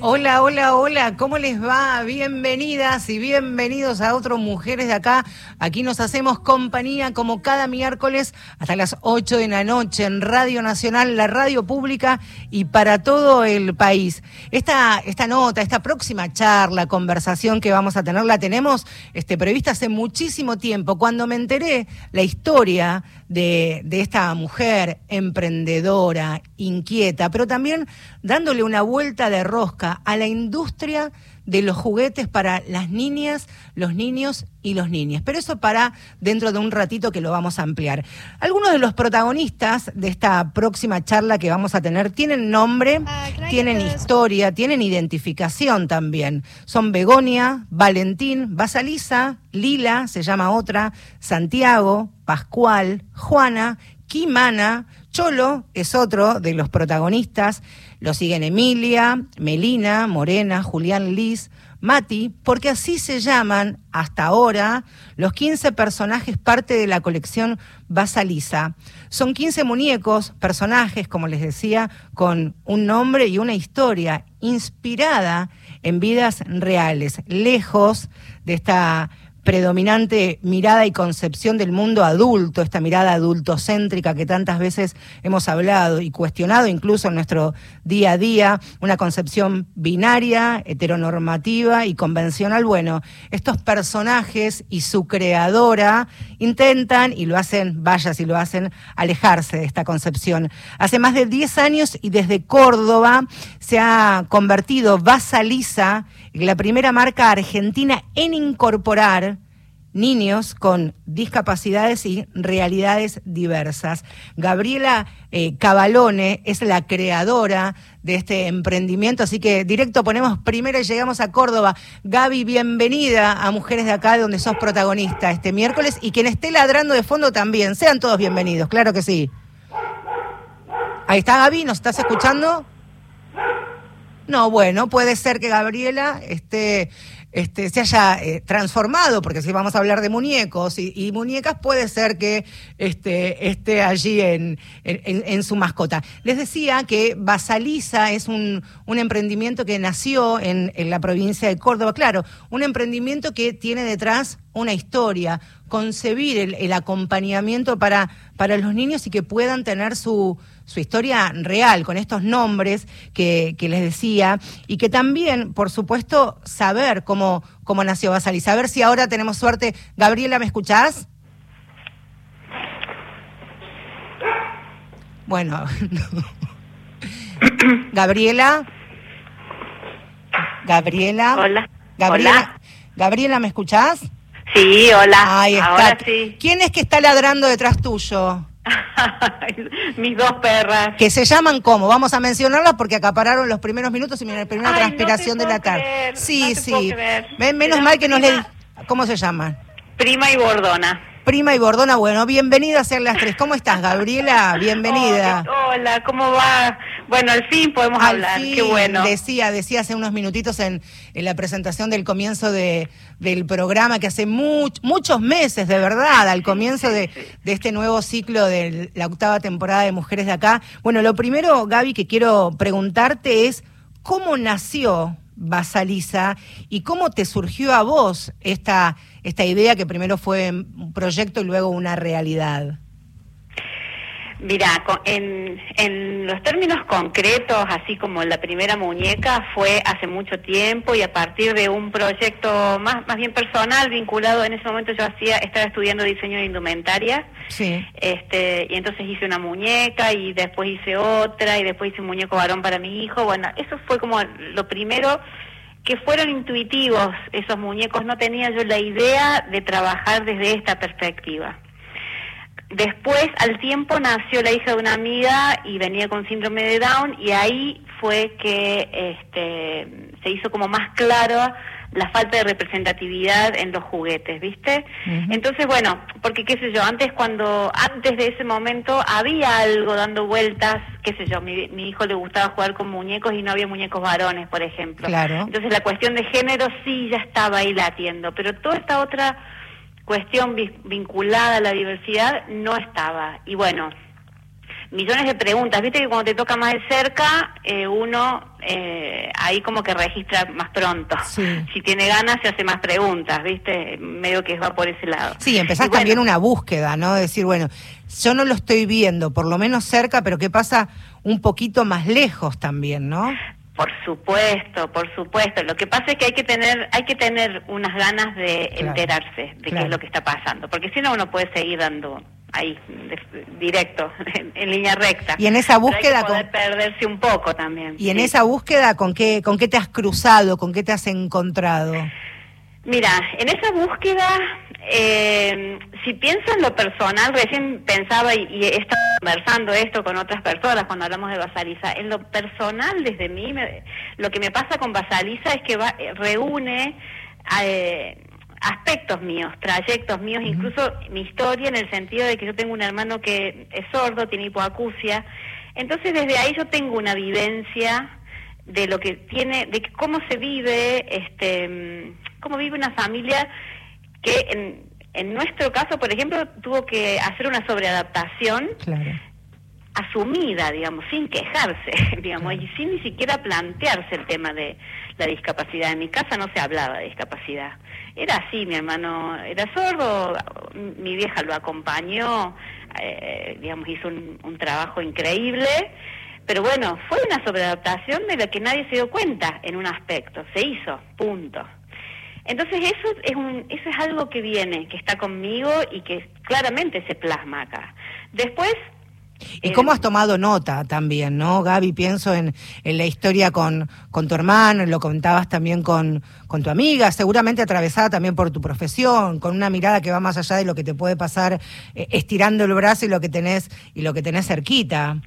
Hola, hola, hola, ¿cómo les va? Bienvenidas y bienvenidos a otro Mujeres de Acá. Aquí nos hacemos compañía como cada miércoles hasta las 8 de la noche en Radio Nacional, la radio pública y para todo el país. Esta, esta nota, esta próxima charla, conversación que vamos a tener, la tenemos este, prevista hace muchísimo tiempo. Cuando me enteré la historia de, de esta mujer emprendedora, inquieta, pero también dándole una vuelta de rosca a la industria de los juguetes para las niñas, los niños y los niñas. Pero eso para dentro de un ratito que lo vamos a ampliar. Algunos de los protagonistas de esta próxima charla que vamos a tener tienen nombre, tienen historia, tienen identificación también. Son Begonia, Valentín, Basalisa, Lila, se llama otra, Santiago, Pascual, Juana, Kimana, Cholo es otro de los protagonistas. Lo siguen Emilia, Melina, Morena, Julián Liz, Mati, porque así se llaman hasta ahora los 15 personajes parte de la colección Basalisa. Son 15 muñecos, personajes, como les decía, con un nombre y una historia inspirada en vidas reales, lejos de esta predominante mirada y concepción del mundo adulto, esta mirada adultocéntrica que tantas veces hemos hablado y cuestionado incluso en nuestro día a día, una concepción binaria, heteronormativa y convencional. Bueno, estos personajes y su creadora intentan, y lo hacen, vaya si lo hacen, alejarse de esta concepción. Hace más de 10 años y desde Córdoba se ha convertido Basalisa en la primera marca argentina en incorporar niños con discapacidades y realidades diversas. Gabriela eh, Cavalone es la creadora de este emprendimiento, así que directo ponemos primero y llegamos a Córdoba. Gaby, bienvenida a Mujeres de Acá, donde sos protagonista este miércoles, y quien esté ladrando de fondo también. Sean todos bienvenidos, claro que sí. Ahí está Gaby, ¿nos estás escuchando? No, bueno, puede ser que Gabriela esté este, se haya eh, transformado, porque si vamos a hablar de muñecos y, muñecas, puede ser que este, esté allí en, en, en, su mascota. Les decía que Basaliza es un, un emprendimiento que nació en, en la provincia de Córdoba, claro, un emprendimiento que tiene detrás una historia, concebir el, el, acompañamiento para, para los niños y que puedan tener su, su historia real, con estos nombres que, que, les decía, y que también, por supuesto, saber cómo, cómo nació Basalis. A ver si ahora tenemos suerte. Gabriela, ¿me escuchás? Bueno, Gabriela. Gabriela. Hola. Gabriela. Hola. Gabriela, ¿me escuchás? Sí, hola. Ahí está. Ahora sí. ¿Quién es que está ladrando detrás tuyo? Mis dos perras. Que se llaman cómo? Vamos a mencionarlas porque acapararon los primeros minutos y la primera Ay, transpiración no de la tarde. creer, sí, no sí. menos mal que nos le... prima. ¿Cómo se llaman? Prima y bordona. Prima y Bordona, bueno, bienvenida a ser las tres. ¿Cómo estás, Gabriela? Bienvenida. Oh, hola, ¿cómo va? Bueno, al fin podemos Al hablar. fin, Qué bueno. Decía, decía hace unos minutitos en, en la presentación del comienzo de, del programa que hace much- muchos meses, de verdad, al comienzo de, de este nuevo ciclo de la octava temporada de Mujeres de Acá. Bueno, lo primero, Gaby, que quiero preguntarte es, ¿cómo nació Basalisa y cómo te surgió a vos esta, esta idea que primero fue un proyecto y luego una realidad? Mira, en, en los términos concretos, así como la primera muñeca, fue hace mucho tiempo y a partir de un proyecto más, más bien personal, vinculado en ese momento yo hacía, estaba estudiando diseño de indumentaria, Sí. este, y entonces hice una muñeca y después hice otra y después hice un muñeco varón para mi hijo. Bueno, eso fue como lo primero que fueron intuitivos esos muñecos. No tenía yo la idea de trabajar desde esta perspectiva. Después, al tiempo, nació la hija de una amiga y venía con síndrome de Down y ahí fue que este, se hizo como más claro la falta de representatividad en los juguetes, ¿viste? Entonces, bueno, porque qué sé yo, antes cuando, antes de ese momento había algo dando vueltas, qué sé yo, mi, mi hijo le gustaba jugar con muñecos y no había muñecos varones, por ejemplo. Claro. Entonces la cuestión de género sí ya estaba ahí latiendo, pero toda esta otra cuestión vi- vinculada a la diversidad no estaba. Y bueno, millones de preguntas. Viste que cuando te toca más de cerca, eh, uno eh, ahí como que registra más pronto. Sí. Si tiene ganas, se hace más preguntas, ¿viste? Medio que va por ese lado. Sí, empezás bueno, también una búsqueda, ¿no? Decir, bueno, yo no lo estoy viendo, por lo menos cerca, pero ¿qué pasa un poquito más lejos también, no? Por supuesto, por supuesto. Lo que pasa es que hay que tener, hay que tener unas ganas de Claro, enterarse de qué es lo que está pasando, porque si no uno puede seguir dando ahí de- directo, en, en línea recta. Y en esa Pero hay búsqueda que poder con- perderse un poco también. Y en sí. esa búsqueda, ¿con qué, ¿con qué te has cruzado? ¿Con qué te has encontrado? Mira, en esa búsqueda, eh, si pienso en lo personal, recién pensaba y, y he estado conversando esto con otras personas cuando hablamos de Basaliza, en lo personal desde mí, me- lo que me pasa con Basaliza es que va- eh, reúne eh, aspectos míos, trayectos míos, incluso mi historia en el sentido de que yo tengo un hermano que es sordo, tiene hipoacusia, entonces desde ahí yo tengo una vivencia de lo que tiene, de cómo se vive, este, cómo vive una familia que en, en nuestro caso, por ejemplo, tuvo que hacer una sobreadaptación Claro. asumida, digamos, sin quejarse, digamos, y sin ni siquiera plantearse el tema de la discapacidad. En mi casa no se hablaba de discapacidad. Era así, mi hermano era sordo, mi vieja lo acompañó, eh, digamos, hizo un, un trabajo increíble, pero bueno, fue una sobreadaptación de la que nadie se dio cuenta en un aspecto, se hizo, punto. Entonces eso es un, eso es algo que viene, que está conmigo y que claramente se plasma acá. Después ¿Y cómo has tomado nota también, no, Gaby? Pienso en, en la historia con, con tu hermano, lo comentabas también con, con tu amiga, seguramente atravesada también por tu profesión, con una mirada que va más allá de lo que te puede pasar eh, estirando el brazo y lo que tenés y lo que tenés cerquita.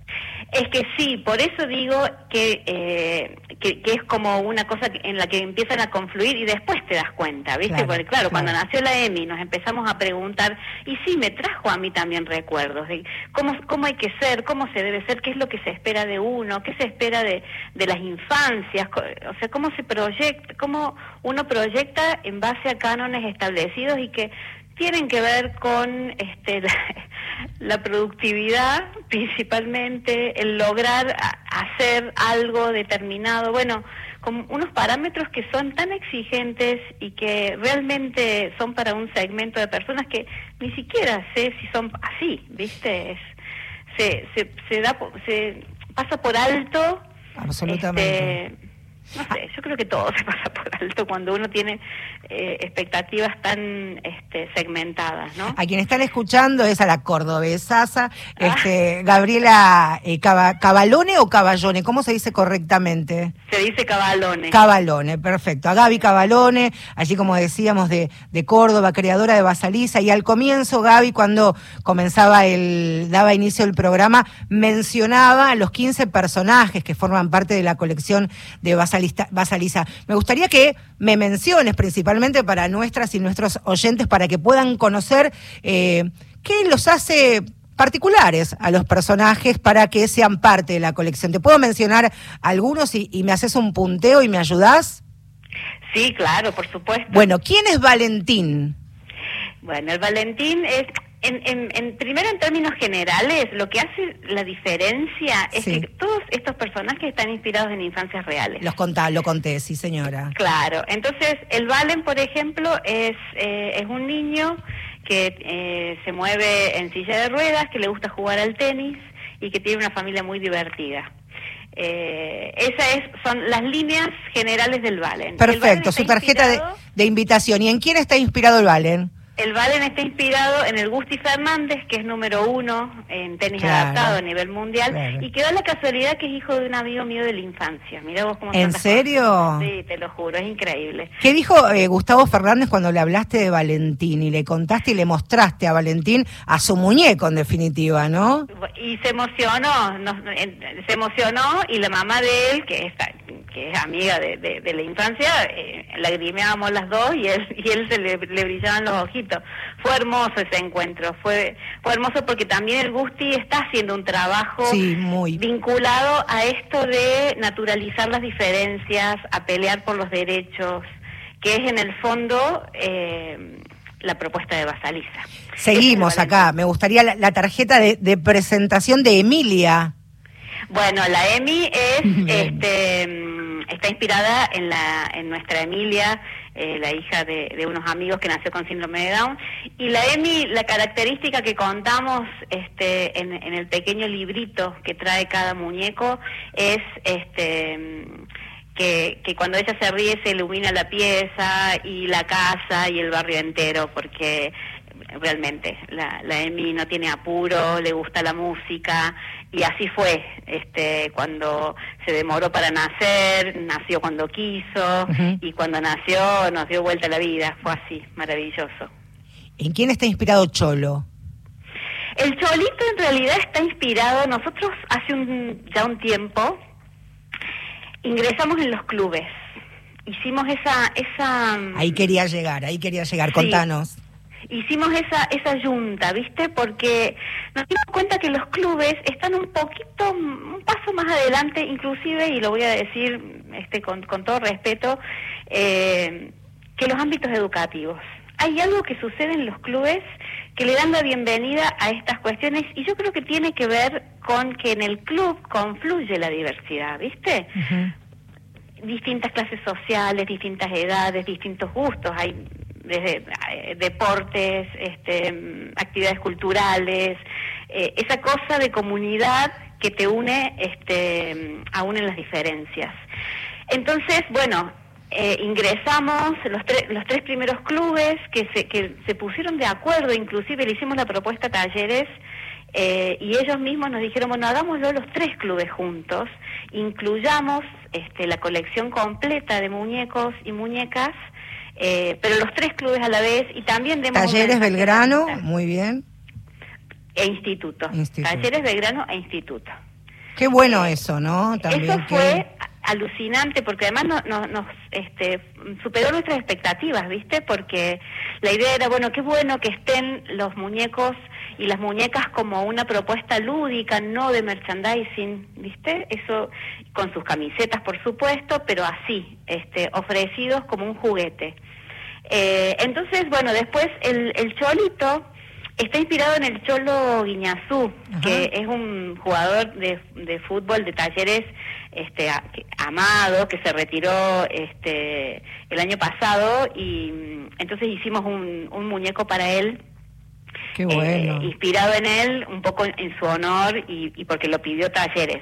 Es que sí, por eso digo que, eh, que, que es como una cosa en la que empiezan a confluir y después te das cuenta, ¿viste? Claro, Porque claro, cuando nació la EMI nos empezamos a preguntar, y sí, me trajo a mí también recuerdos de cómo, cómo hay que ser, cómo se debe ser, qué es lo que se espera de uno, qué se espera de, de las infancias, o sea, cómo se proyecta, cómo uno proyecta en base a cánones establecidos y que tienen que ver con este, la, la productividad principalmente, el lograr hacer algo determinado, bueno, con unos parámetros que son tan exigentes y que realmente son para un segmento de personas que ni siquiera sé si son así, ¿viste? Es- se, se, se da, se pasa por alto. Absolutamente. este, no sé, yo creo que todo se pasa por alto cuando uno tiene eh, expectativas tan este, segmentadas, ¿no? A quien están escuchando es a la cordobesaza, Ah. este, Gabriela eh, Caba- Cabalone o Caballone, ¿cómo se dice correctamente? Se dice cabalones. Cabalone, perfecto. A Gaby Cabalone, allí como decíamos de, de Córdoba, creadora de Basaliza, y al comienzo Gaby cuando comenzaba el, daba inicio el programa, mencionaba los 15 personajes que forman parte de la colección de Me gustaría que me menciones principalmente para nuestras y nuestros oyentes para que puedan conocer eh, qué los hace particulares a los personajes para que sean parte de la colección. ¿Te puedo mencionar algunos y, y me haces un punteo y me ayudás? Sí, claro, por supuesto. Bueno, ¿quién es Valentín? Bueno, el Valentín es, en, en, en- primero en términos generales, lo que hace la diferencia es Sí. que todos estos personajes están inspirados en infancias reales. Los contá, lo conté, sí señora. Claro, entonces el Valen, por ejemplo, es, eh, es un niño que eh, se mueve en silla de ruedas, que le gusta jugar al tenis y que tiene una familia muy divertida. Eh, esas es, son las líneas generales del Valen. Perfecto, su tarjeta de, de invitación. ¿Y en quién está inspirado el Valen? El Valen está inspirado en el Gusti Fernández, que es número uno en tenis Claro. adaptado a nivel mundial, Claro. y que da la casualidad que es hijo de un amigo mío de la infancia. Mira vos cómo ¿En serio? cosas. Sí, te lo juro, es increíble. ¿Qué dijo eh, Gustavo Fernández cuando le hablaste de Valentín y le contaste y le mostraste a Valentín a su muñeco en definitiva, ¿no? Y se emocionó, nos- se emocionó y la mamá de él, que está que es amiga de, de, de la infancia, eh, lagrimeábamos las dos y él, y él se le, le brillaban los ojitos. Fue hermoso ese encuentro, fue, fue hermoso porque también el Gusti está haciendo un trabajo Sí, muy. vinculado a esto de naturalizar las diferencias, a pelear por los derechos, que es en el fondo eh, la propuesta de Basaliza. Seguimos acá. Me gustaría la, la tarjeta de, de presentación de Emilia. Bueno, la Emi es, este, mm, está inspirada en la, en nuestra Emilia, eh, la hija de, de unos amigos que nació con síndrome de Down. Y la Emi, la característica que contamos, este, en, en el pequeño librito que trae cada muñeco es, este, que, que cuando ella se ríe se ilumina la pieza y la casa y el barrio entero, porque realmente la, la Emi no tiene apuro, le gusta la música y así fue, este, cuando se demoró para nacer, nació cuando quiso y cuando nació nos dio vuelta la vida, fue así, maravilloso. ¿En quién está inspirado Cholo? El Cholito en realidad está inspirado, nosotros hace un, ya un tiempo ingresamos en los clubes, hicimos esa, esa Ahí quería llegar, ahí quería llegar. Sí. Contanos. Hicimos esa esa yunta, ¿viste? Porque nos dimos cuenta que los clubes están un poquito, un paso más adelante, inclusive, y lo voy a decir este con, con todo respeto, eh, que los ámbitos educativos. Hay algo que sucede en los clubes que le dan la bienvenida a estas cuestiones y yo creo que tiene que ver con que en el club confluye la diversidad, ¿viste? distintas clases sociales, distintas edades, distintos gustos, hay desde eh, deportes, este, actividades culturales, eh, esa cosa de comunidad que te une, este, aún en las diferencias. Entonces, bueno, eh, ingresamos los, los tres primeros clubes que se, que se pusieron de acuerdo, inclusive le hicimos la propuesta a talleres y ellos mismos nos dijeron, bueno, hagámoslo los tres clubes juntos, incluyamos este, la colección completa de muñecos y muñecas, eh, pero los tres clubes a la vez y también demos Talleres Belgrano, muy bien. e instituto. Instituto. Talleres Belgrano e instituto. Qué bueno eso, ¿no? También Eso que- fue alucinante porque además no- no- nos este, superó nuestras expectativas, ¿viste? Porque la idea era, bueno, qué bueno que estén los muñecos y las muñecas como una propuesta lúdica, no de merchandising, ¿viste? Eso con sus camisetas, por supuesto, pero así, este, ofrecidos como un juguete. Eh, entonces, bueno, después el, el Cholito está inspirado en el Cholo Guiñazú, Ajá. que es un jugador de, de fútbol de talleres este, a- que- amado, que se retiró este, el año pasado y mm, entonces hicimos un, un muñeco para él. Qué eh, bueno. inspirado en él, un poco en, en su honor y, y porque lo pidió talleres.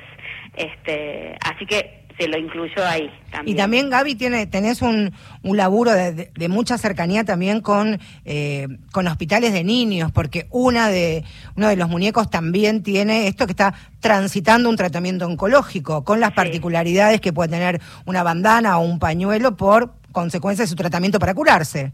Este, así que se lo incluyó ahí también. Y también, Gaby, tiene, tenés un, un laburo de, de- de mucha cercanía también con, eh, con hospitales de niños, porque una de, uno de los muñecos también tiene esto que está transitando un tratamiento oncológico, con las Sí. particularidades que puede tener una bandana o un pañuelo por consecuencia de su tratamiento para curarse.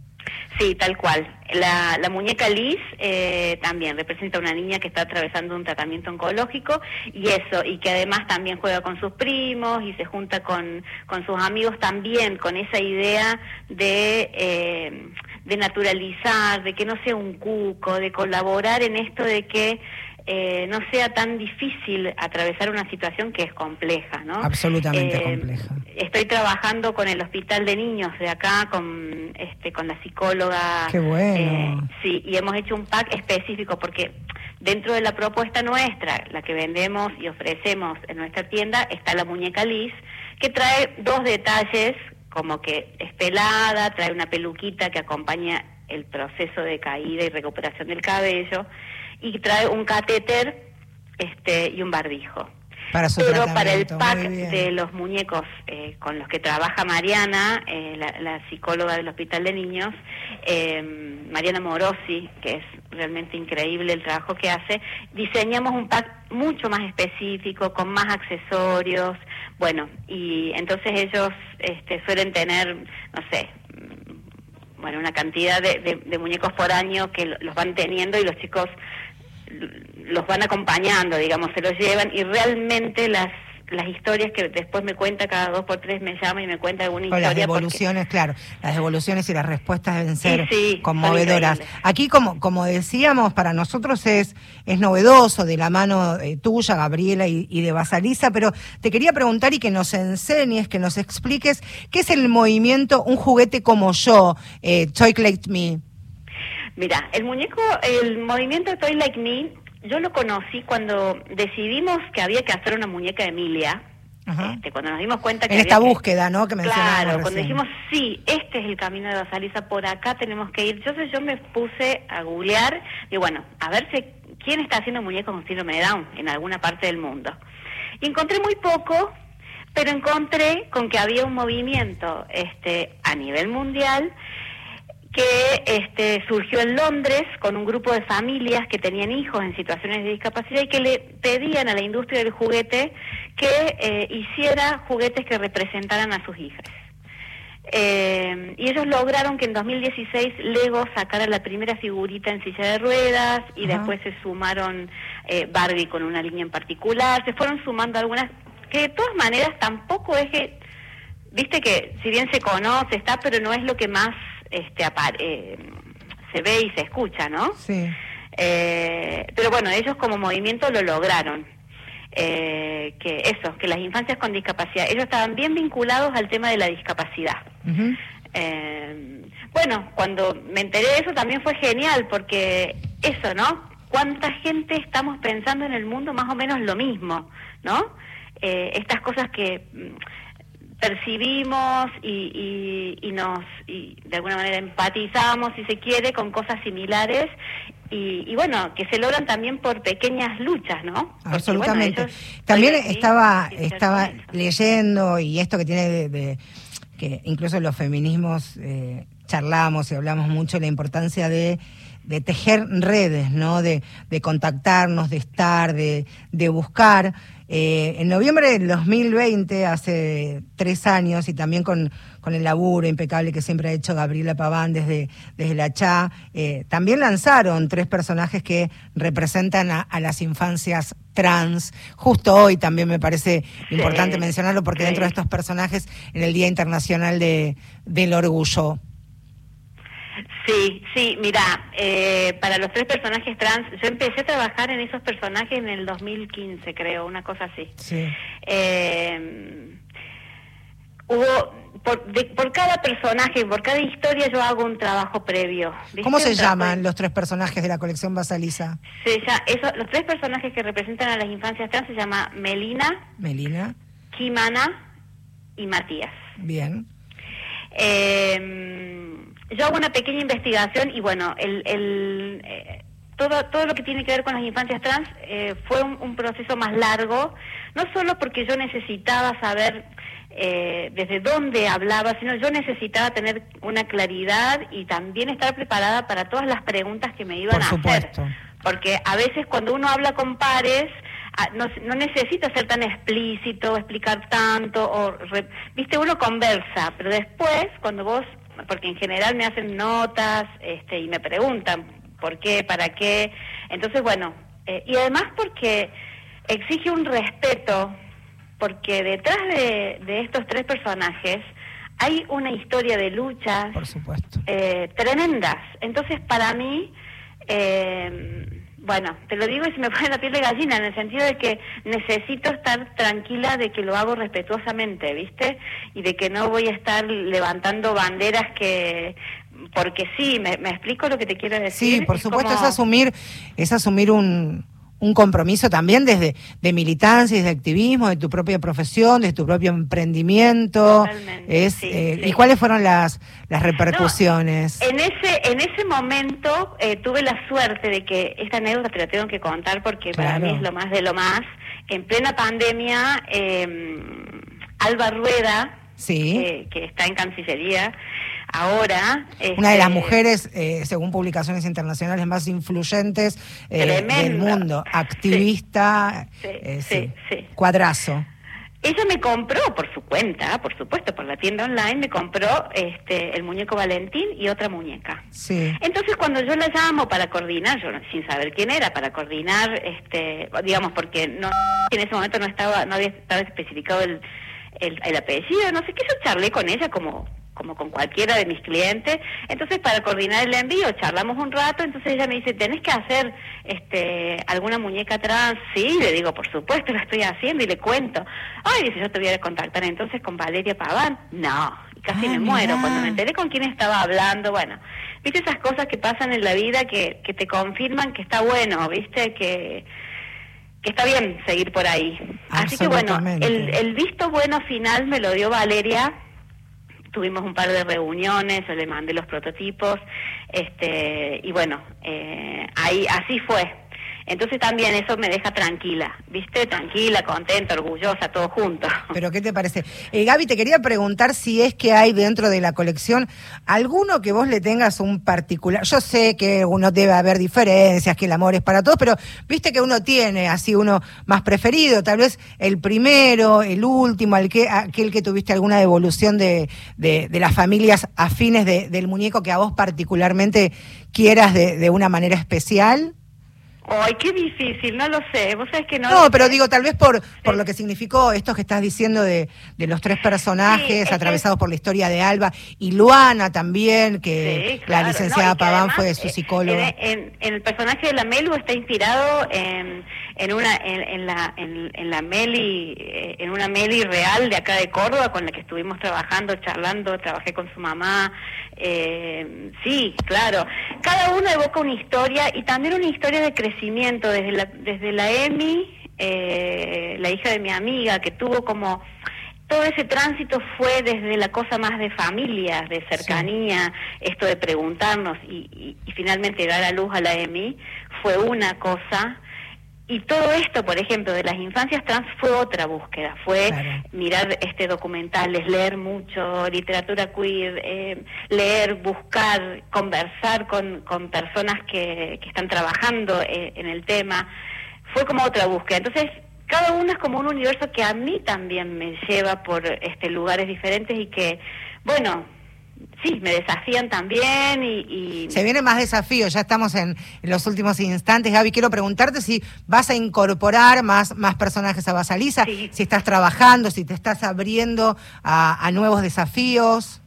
Sí, tal cual. La, la muñeca Liz eh, también representa a una niña que está atravesando un tratamiento oncológico y eso, y que además también juega con sus primos y se junta con, con sus amigos también, con esa idea de, eh, de naturalizar, de que no sea un cuco, de colaborar en esto de que eh, no sea tan difícil atravesar una situación que es compleja, ¿no? Absolutamente Eh, compleja. Estoy trabajando con el hospital de niños de acá, con este, con la psicóloga. Qué bueno. eh, sí, y hemos hecho un pack específico porque dentro de la propuesta nuestra, la que vendemos y ofrecemos en nuestra tienda, está la muñeca Liz, que trae dos detalles, como que es pelada, trae una peluquita que acompaña el proceso de caída y recuperación del cabello, y trae un catéter este, y un barbijo. Para su Pero para el pack de los muñecos eh, con los que trabaja Mariana, eh, la, la psicóloga del Hospital de Niños, eh, Mariana Morosi, que es realmente increíble el trabajo que hace, diseñamos un pack mucho más específico, con más accesorios, bueno, y entonces ellos este, suelen tener, no sé, mm, bueno, una cantidad de, de- de muñecos por año que lo- los van teniendo y los chicos los van acompañando, digamos, se los llevan y realmente las las historias que después me cuenta cada dos por tres, me llama y me cuenta alguna O historia. las porque- devoluciones, claro, las devoluciones y las respuestas deben ser Sí, sí, conmovedoras. Aquí, como, como decíamos, para nosotros es, es novedoso de la mano eh, tuya, Gabriela, y, y de Basalisa, pero te quería preguntar y que nos enseñes, que nos expliques qué es el movimiento Un juguete como yo, eh, Toy Like Me. Mira, el muñeco, el movimiento Toy Like Me, yo lo conocí cuando decidimos que había que hacer una muñeca de Emilia. Este, cuando nos dimos cuenta que En esta que- búsqueda, ¿no? Que Claro, cuando recién. dijimos, sí, este es el camino de Basaliza, por acá tenemos que ir. Entonces yo me puse a googlear y bueno, a ver si, quién está haciendo muñecos con síndrome de Down en alguna parte del mundo. Y encontré muy poco, pero encontré con que había un movimiento este, a nivel mundial que este, surgió en Londres con un grupo de familias que tenían hijos en situaciones de discapacidad y que le pedían a la industria del juguete que eh, hiciera juguetes que representaran a sus hijas. Eh, y ellos lograron que en 2016 Lego sacara la primera figurita en silla de ruedas y después se sumaron eh, Barbie con una línea en particular, se fueron sumando algunas que de todas maneras tampoco es que, viste que si bien se conoce, está, pero no es lo que más este, eh, se ve y se escucha, ¿no? Sí. Eh, pero bueno, ellos como movimiento lo lograron. Eh, que eso, que las infancias con discapacidad, ellos estaban bien vinculados al tema de la discapacidad. Eh, bueno, cuando me enteré de eso también fue genial, porque eso, ¿no? ¿Cuánta gente estamos pensando en el mundo más o menos lo mismo, ¿no? Eh, estas cosas que mm, percibimos y, y, y nos, y de alguna manera empatizamos, si se quiere, con cosas similares y, y bueno, que se logran también por pequeñas luchas, ¿no? Porque, Absolutamente. bueno, También estaba, estaba leyendo y esto que tiene de, de- que incluso los feminismos eh, charlamos y hablamos mucho la importancia de, de tejer redes, ¿no? De, de contactarnos, de estar, de, de buscar. Eh, en noviembre del 2020, hace tres años, y también con, con el laburo impecable que siempre ha hecho Gabriela Paván desde, desde la CHA, eh, también lanzaron tres personajes que representan a, a las infancias trans. Justo hoy también me parece importante mencionarlo porque sí. dentro de estos personajes, en el Día Internacional de, del Orgullo. Sí, sí, mira, eh, para los tres personajes trans, yo empecé a trabajar en esos personajes en el 2015, creo, una cosa así. Sí. Eh, hubo, por, de- por cada personaje, por cada historia yo hago un trabajo previo. ¿viste? ¿Cómo se llaman los tres personajes de la colección Basalisa? se lla- eso- los tres personajes que representan a las infancias trans se llama Melina, Melina, Kimana y Matías. bien. Eh, yo hago una pequeña investigación y bueno, el, el, eh, todo, todo lo que tiene que ver con las infancias trans eh, fue un, un proceso más largo, no solo porque yo necesitaba saber eh, desde dónde hablaba, sino yo necesitaba tener una claridad y también estar preparada para todas las preguntas que me iban Por a supuesto. hacer. Porque a veces cuando uno habla con pares, no, no necesita ser tan explícito, explicar tanto, o re- viste, uno conversa, pero después, cuando vos, porque en general me hacen notas este, y me preguntan por qué, para qué, entonces bueno, eh, y además porque exige un respeto, porque detrás de, de estos tres personajes hay una historia de luchas, Por supuesto. eh, tremendas. Entonces, para mí, eh, bueno, te lo digo y se me pone la piel de gallina, en el sentido de que necesito estar tranquila de que lo hago respetuosamente, ¿viste? Y de que no voy a estar levantando banderas que... Porque sí, me, me explico lo que te quiero decir. Sí, por Es supuesto, como- es asumir, es asumir un, un compromiso también desde de militancia, desde activismo, de tu propia profesión, de tu propio emprendimiento. Totalmente, Es, sí, eh, sí. ¿Y cuáles fueron las, las repercusiones? En ese en ese momento eh, tuve la suerte de que esta anécdota te la tengo que contar porque para mí es lo más de lo más. En plena pandemia, eh, Alba Rueda, Sí. que está en Cancillería ahora, Una de las este, mujeres, eh, según publicaciones internacionales, más influyentes eh, del mundo. Activista. Sí, eh, sí, sí. Cuadrazo. ella me compró por su cuenta, por supuesto, por la tienda online, me compró este el muñeco Valentín y otra muñeca. Sí. Entonces cuando yo la llamo para coordinar, yo sin saber quién era, para coordinar, este, digamos, porque no en ese momento no estaba, no había estado especificado el, el, el apellido, no sé qué, yo charlé con ella como como con cualquiera de mis clientes, entonces para coordinar el envío charlamos un rato, entonces ella me dice, ¿tenés que hacer este alguna muñeca trans? Sí, le digo, por supuesto, la estoy haciendo y le cuento. Ay, dice, yo te voy a contactar entonces con Valeria Paván. No, y casi Ah, me muero. mirá. Cuando me enteré con quién estaba hablando, bueno, viste esas cosas que pasan en la vida que, que te confirman que está bueno, viste, que que está bien seguir por ahí. Así que bueno, el, el visto bueno final me lo dio Valeria. Tuvimos un par de reuniones, yo le mandé los prototipos, este, y bueno, eh, ahí así fue. Entonces también eso me deja tranquila, ¿viste? Tranquila, contenta, orgullosa, todo junto. Pero ¿qué te parece? Eh, Gaby, te quería preguntar si es que hay dentro de la colección alguno que vos le tengas un particular. Yo sé que uno debe haber diferencias, que el amor es para todos, pero viste que uno tiene así uno más preferido, tal vez el primero, el último, el que, aquel que tuviste alguna devolución de, de, de las familias afines de- del muñeco que a vos particularmente quieras de, de una manera especial. Ay, qué difícil, no lo sé. Vos sabés que no. No, pero sé. digo, tal vez por, por lo que significó esto que estás diciendo de, de los tres Sí, personajes que- atravesados por la historia de Alba y Luana también, que Sí, la licenciada no, Paván además, fue su eh, psicóloga. En, en- en el personaje de la Melu está inspirado en, en una en, en la en, en la Meli eh, en una Meli real de acá de Córdoba con la que estuvimos trabajando, charlando, trabajé con su mamá. eh, sí, claro. Cada uno evoca una historia y también una historia de crecimiento desde la desde la Emi, eh, la hija de mi amiga que tuvo como todo ese tránsito fue desde la cosa más de familia, de cercanía, esto de preguntarnos y, y- y finalmente dar a luz a la EMI fue una cosa. Y todo esto, por ejemplo, de las infancias trans fue otra búsqueda, fue Claro. mirar este documentales, leer mucho, literatura queer, eh, leer, buscar, conversar con, con personas que, que están trabajando eh, en el tema. Fue como otra búsqueda. Entonces, cada uno es como un universo que a mí también me lleva por este lugares diferentes y que, bueno, sí, me desafían también y... y- Se vienen más desafíos, ya estamos en, en los últimos instantes. Gaby, quiero preguntarte si vas a incorporar más, más personajes a Basaliza, Sí. si estás trabajando, si te estás abriendo a, a nuevos desafíos.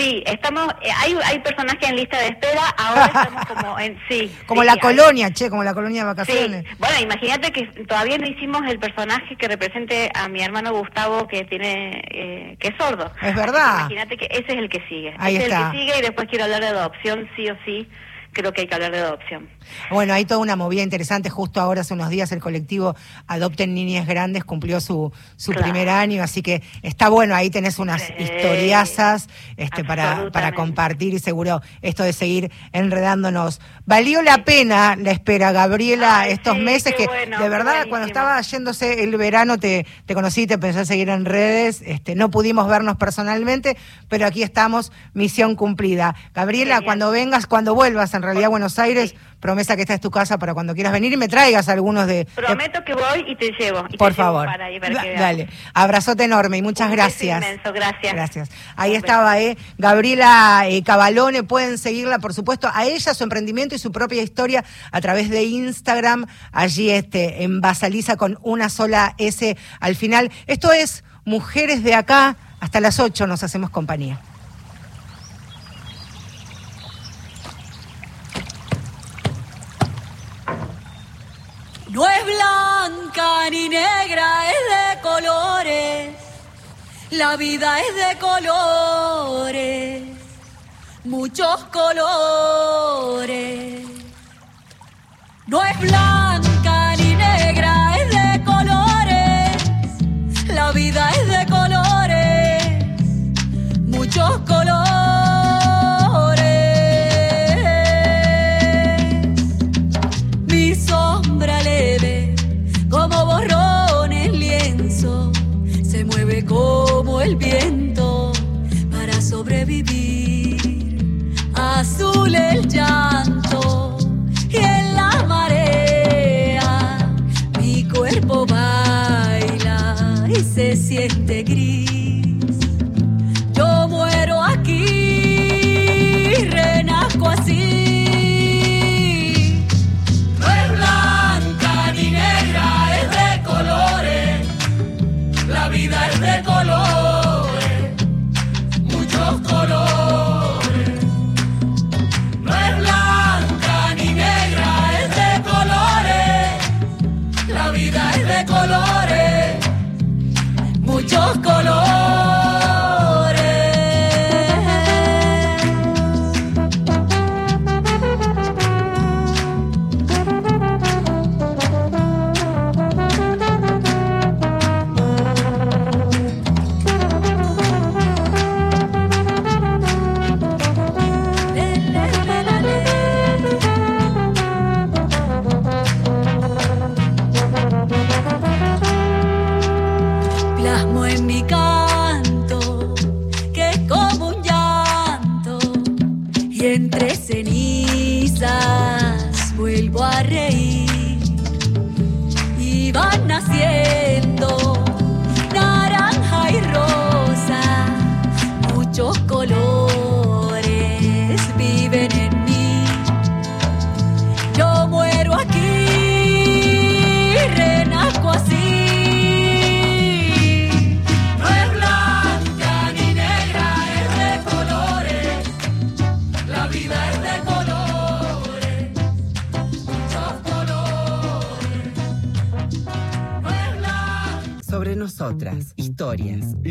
Sí, estamos, eh, hay, hay personajes en lista de espera, ahora estamos como en, sí. Como sí, la hay- colonia, che, como la colonia de Sí, vacaciones. bueno, imagínate que todavía no hicimos el personaje que represente a mi hermano Gustavo que tiene, eh, que es sordo. Es verdad. Imagínate que ese es el que sigue. Ahí ese es está. el que sigue y después quiero hablar de adopción, sí o sí. Creo que hay que hablar de adopción. Bueno, hay toda una movida interesante. Justo ahora, hace unos días, el colectivo Adopten Niñas Grandes cumplió su, su Claro. primer año, así que está bueno. Ahí tenés unas Sí, historiazas este, para, para compartir y seguro esto de seguir enredándonos. Valió la pena la espera, Gabriela, Ay, estos sí, meses que bueno, de verdad cuando estaba yéndose el verano te, te conocí, te pensé seguir en redes, este, no pudimos vernos personalmente, pero aquí estamos, misión cumplida. Gabriela, Genial. cuando vengas, cuando vuelvas en realidad a Buenos Aires, Sí. Promesa que esta es tu casa para cuando quieras venir y me traigas algunos de... de- Prometo que voy y te llevo. y te por llevo favor. Para ahí para Da- que dale. Abrazote enorme y muchas Un gracias. inmenso, gracias. Gracias. Ahí estaba, ¿eh? Gabriela eh, Cabalone. Pueden seguirla, por supuesto, a ella, su emprendimiento y su propia historia a través de Instagram. Allí este, en Basaliza con una sola S al final. Esto es Mujeres de Acá. Hasta las 8 nos hacemos compañía. No es blanca ni negra, es de colores. La vida es de colores, muchos colores. No es blanca el viento para sobrevivir. Azul el llanto y en la marea mi cuerpo baila y se siente gris.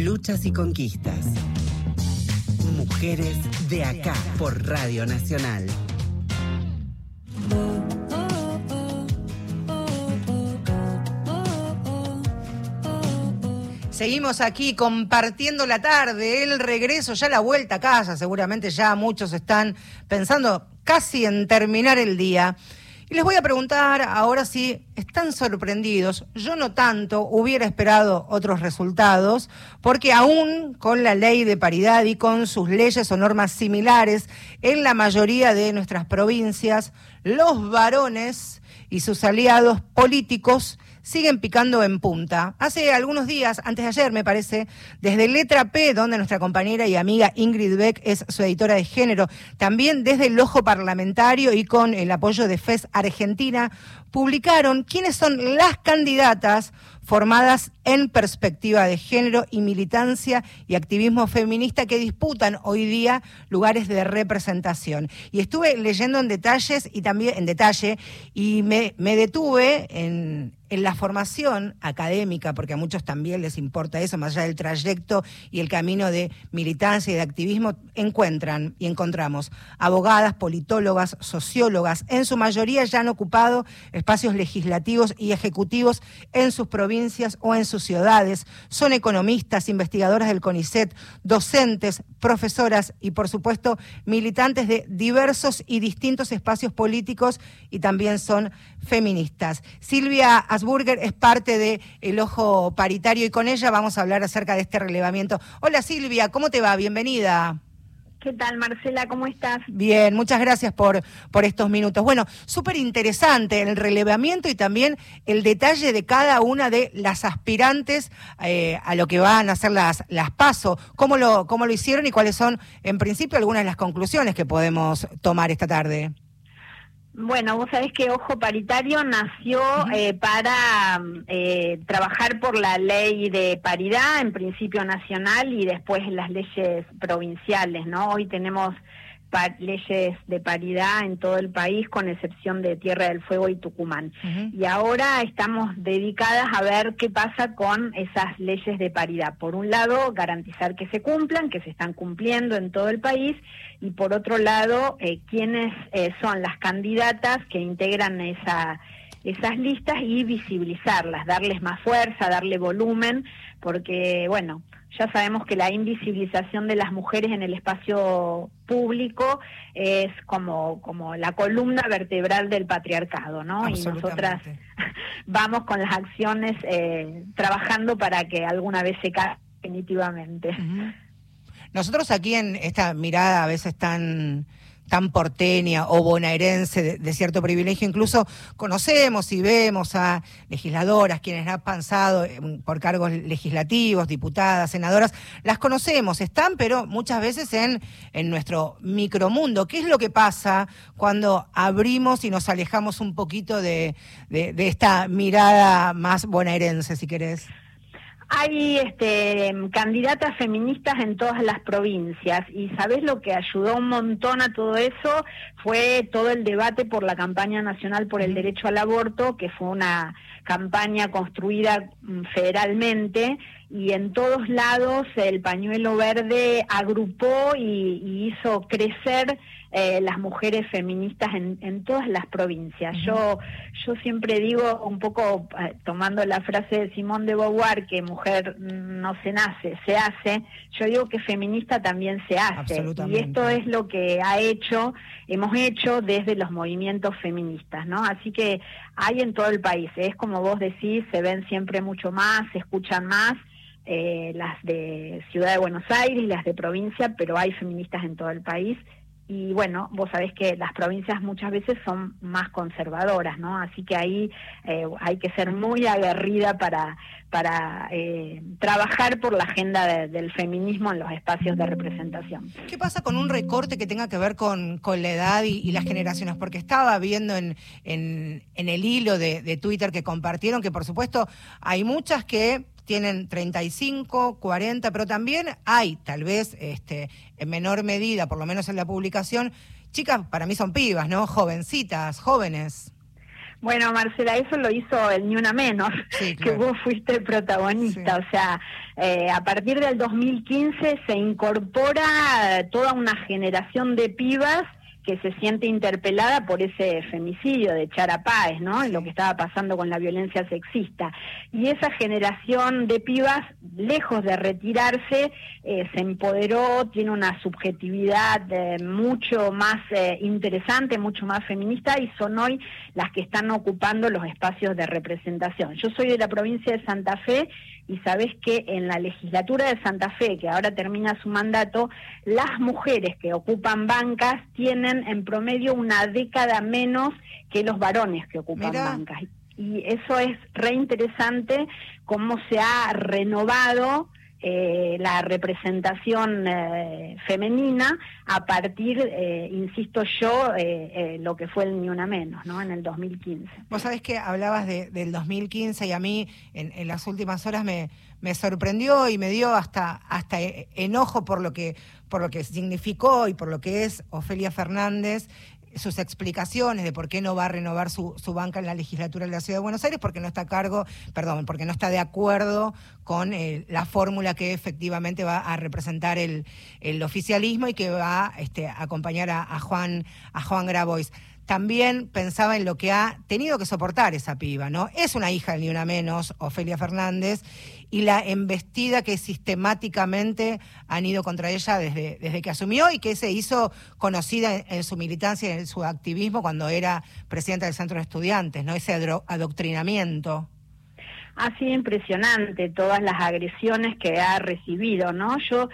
Luchas y conquistas. Mujeres de acá por Radio Nacional. Seguimos aquí compartiendo la tarde, el regreso, ya la vuelta a casa, seguramente ya muchos están pensando casi en terminar el día. Y les voy a preguntar ahora si están sorprendidos. Yo no tanto, hubiera esperado otros resultados, porque aún con la ley de paridad y con sus leyes o normas similares en la mayoría de nuestras provincias, los varones y sus aliados políticos siguen picando en punta. Hace algunos días, antes de ayer me parece, desde Letra P, donde nuestra compañera y amiga Ingrid Beck es su editora de género, también desde el Ojo Parlamentario y con el apoyo de FES Argentina, publicaron quiénes son las candidatas formadas en perspectiva de género y militancia y activismo feminista que disputan hoy día lugares de representación. Y estuve leyendo en detalles y también en detalle y me, me detuve en, en la formación académica, porque a muchos también les importa eso, más allá del trayecto y el camino de militancia y de activismo, encuentran y encontramos abogadas, politólogas, sociólogas, en su mayoría ya han ocupado espacios legislativos y ejecutivos en sus provincias o en sus ciudades, son economistas, investigadoras del CONICET, docentes, profesoras y, por supuesto, militantes de diversos y distintos espacios políticos y también son feministas. Silvia Asburger es parte de El Ojo Paritario y con ella vamos a hablar acerca de este relevamiento. Hola Silvia, ¿cómo te va? Bienvenida. ¿Qué tal, Marcela? ¿Cómo estás? Bien, muchas gracias por, por estos minutos. Bueno, súper interesante el relevamiento y también el detalle de cada una de las aspirantes eh, a lo que van a hacer las, las PASO, cómo lo, cómo lo hicieron y cuáles son, en principio, algunas de las conclusiones que podemos tomar esta tarde. Bueno, vos sabés que Ojo Paritario nació eh, para eh, trabajar por la ley de paridad, en principio nacional y después las leyes provinciales, ¿no? Hoy tenemos leyes de paridad en todo el país, con excepción de Tierra del Fuego y Tucumán. Y ahora estamos dedicadas a ver qué pasa con esas leyes de paridad. Por un lado, garantizar que se cumplan, que se están cumpliendo en todo el país, y por otro lado, eh, quiénes eh, son las candidatas que integran esa esas listas y visibilizarlas, darles más fuerza, darle volumen, porque, bueno, ya sabemos que la invisibilización de las mujeres en el espacio público es como, como la columna vertebral del patriarcado, ¿no? Y nosotras vamos con las acciones eh, trabajando para que alguna vez se caiga definitivamente. Nosotros aquí en esta mirada a veces tan tan porteña o bonaerense de, cierto privilegio. Incluso conocemos y vemos a legisladoras quienes han pasado eh, por cargos legislativos, diputadas, senadoras. Las conocemos, están, pero muchas veces en, en nuestro micromundo. ¿Qué es lo que pasa cuando abrimos y nos alejamos un poquito de, de- de esta mirada más bonaerense, si querés? Hay este, candidatas feministas en todas las provincias y sabes lo que ayudó un montón a todo eso fue todo el debate por la campaña nacional por el derecho al aborto, que fue una campaña construida mm, federalmente y en todos lados el pañuelo verde agrupó y, y hizo crecer eh, las mujeres feministas en, en todas las provincias. Yo, yo siempre digo, un poco eh, tomando la frase de Simón de Beauvoir, que mujer no se nace, se hace, yo digo que feminista también se hace. Y esto es lo que ha hecho, hemos hecho desde los movimientos feministas, ¿no? Así que hay en todo el país, es como vos decís, se ven siempre mucho más, se escuchan más. eh, las de Ciudad de Buenos Aires las de provincia, pero hay feministas en todo el país y bueno, vos sabés que las provincias muchas veces son más conservadoras, ¿no? Así que ahí eh, hay que ser muy aguerrida para, para eh, trabajar por la agenda de- del feminismo en los espacios de representación. ¿Qué pasa con un recorte que tenga que ver con, con la edad y, y las generaciones? Porque estaba viendo en, en, en el hilo de, de Twitter que compartieron que, por supuesto, hay muchas que tienen 35, 40, pero también hay, tal vez este, en menor medida, por lo menos en la publicación, chicas, para mí son pibas, ¿no? Jovencitas, jóvenes. Bueno, Marcela, eso lo hizo el Ni Una Menos, Sí, que vos fuiste protagonista. O sea, eh, a partir del 2015 se incorpora toda una generación de pibas que se siente interpelada por ese femicidio de Chara Páez, ¿no? Lo que estaba pasando con la violencia sexista. Y esa generación de pibas, lejos de retirarse, eh, se empoderó, tiene una subjetividad eh, mucho más eh, interesante, mucho más feminista, y son hoy las que están ocupando los espacios de representación. Yo soy de la provincia de Santa Fe y sabes que en la legislatura de Santa Fe, que ahora termina su mandato, las mujeres que ocupan bancas tienen en promedio una década menos que los varones que ocupan Mirá. bancas. Y eso es re interesante cómo se ha renovado eh, la representación eh, femenina a partir, eh, insisto yo, lo que fue el Ni Una Menos, ¿no? En el 2015. Vos sabés que hablabas de- del 2015 y a mí en, en las últimas horas me, me sorprendió y me dio hasta, hasta enojo por lo, que, por lo que significó y por lo que es Ofelia Fernández sus explicaciones de por qué no va a renovar su, su banca en la legislatura de la Ciudad de Buenos Aires, porque no está a cargo, perdón, porque no está de acuerdo con eh, la fórmula que efectivamente va a representar el, el oficialismo y que va este, a acompañar a, a Juan, a Juan Grabois también pensaba en lo que ha tenido que soportar esa piba, ¿no? Es una hija ni una menos, Ofelia Fernández, y la embestida que sistemáticamente han ido contra ella desde, desde que asumió y que se hizo conocida en, su militancia y en su activismo cuando era presidenta del Centro de Estudiantes, ¿no? Ese adoctrinamiento. Ha sido impresionante todas las agresiones que ha recibido, ¿no? Yo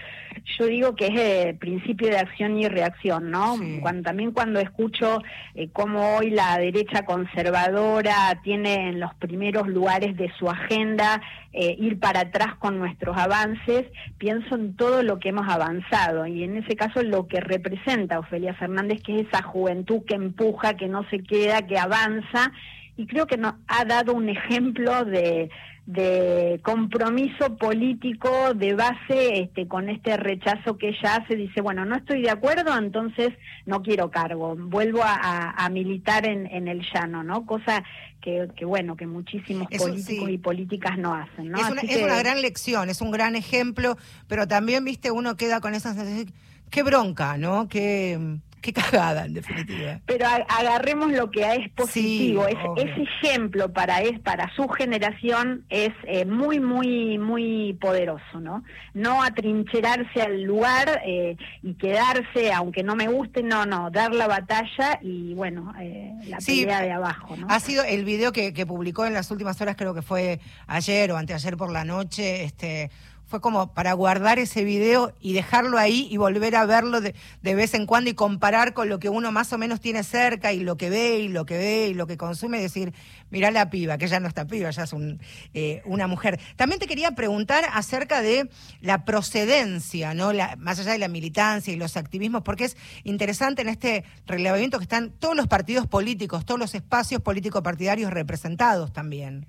yo digo que es el principio de acción y reacción, ¿no? Sí. Cuando, también cuando escucho eh, cómo hoy la derecha conservadora tiene en los primeros lugares de su agenda eh, ir para atrás con nuestros avances, pienso en todo lo que hemos avanzado y en ese caso lo que representa Ofelia Fernández, que es esa juventud que empuja, que no se queda, que avanza y creo que nos ha dado un ejemplo de, de compromiso político de base este, con este rechazo que ella hace. Dice, bueno, no estoy de acuerdo, entonces no quiero cargo, vuelvo a, a- a militar en, en el llano, ¿no? Cosa que, que bueno, que muchísimos Eso políticos sí. y políticas no hacen, ¿no? es, una, Así es que- una gran lección, es un gran ejemplo, pero también, viste, uno queda con esa sensación, qué bronca, ¿no? Qué, qué cagada, en definitiva. pero a- agarremos lo que es positivo. Sí, Es- ese ejemplo para es para su generación es eh, muy muy muy poderoso, ¿no? No atrincherarse al lugar eh, y quedarse, aunque no me guste, no, no, dar la batalla y bueno, eh, la Sí, pelea de abajo, ¿no? Ha sido el video que, que publicó en las últimas horas, creo que fue ayer o anteayer por la noche, este, fue como para guardar ese video y dejarlo ahí y volver a verlo de, de, vez en cuando y comparar con lo que uno más o menos tiene cerca y lo que ve y lo que ve y lo que consume y decir, mirá la piba, que ya no está piba, ya es un, eh, una mujer. También te quería preguntar acerca de la procedencia, ¿no? La, más allá de la militancia y los activismos, porque es interesante en este relevamiento que están todos los partidos políticos, todos los espacios político-partidarios representados también.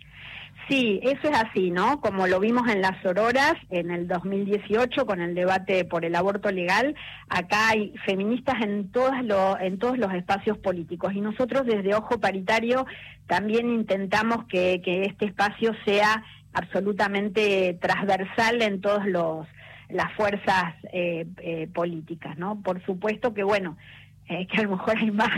Sí, eso es así, ¿no? Como lo vimos en las Auroras en el 2018 con el debate por el aborto legal, acá hay feministas en, todas lo, en todos los espacios políticos y nosotros desde Ojo Paritario también intentamos que, este espacio sea absolutamente transversal en todas las fuerzas eh, eh, políticas, ¿no? Por supuesto que, bueno, eh, que a lo mejor hay más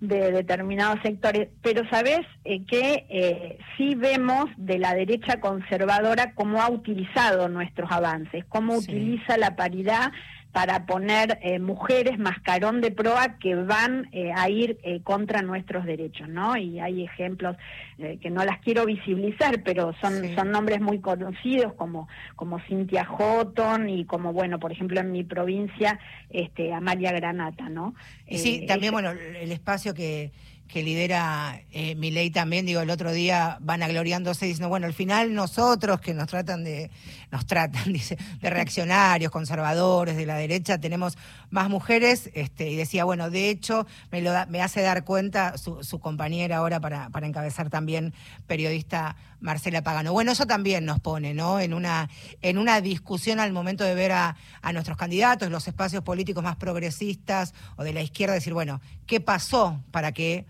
de determinados sectores, pero sabes eh, que eh, sí vemos de la derecha conservadora cómo ha utilizado nuestros avances, cómo utiliza la paridad para poner eh, mujeres mascarón de proa que van eh, a ir eh, contra nuestros derechos, ¿no? Y hay ejemplos eh, que no las quiero visibilizar, pero son Sí. son nombres muy conocidos como como Cintia Houghton y como bueno, por ejemplo en mi provincia este Amalia Granata, ¿no? Sí, Eh, también, ella- bueno, el espacio que, que lidera eh, también, digo, el otro día van agloriándose diciendo, bueno, al final nosotros que nos tratan de, nos tratan, dice, de reaccionarios, conservadores, de la derecha, tenemos más mujeres, este, y decía, bueno, de hecho, me lo me hace dar cuenta su, su compañera ahora para, para encabezar también, periodista Marcela Pagano. Bueno, eso también nos pone, ¿no? En una, en una discusión al momento de ver a, a nuestros candidatos, los espacios políticos más progresistas o de la izquierda, decir, bueno, ¿qué pasó para que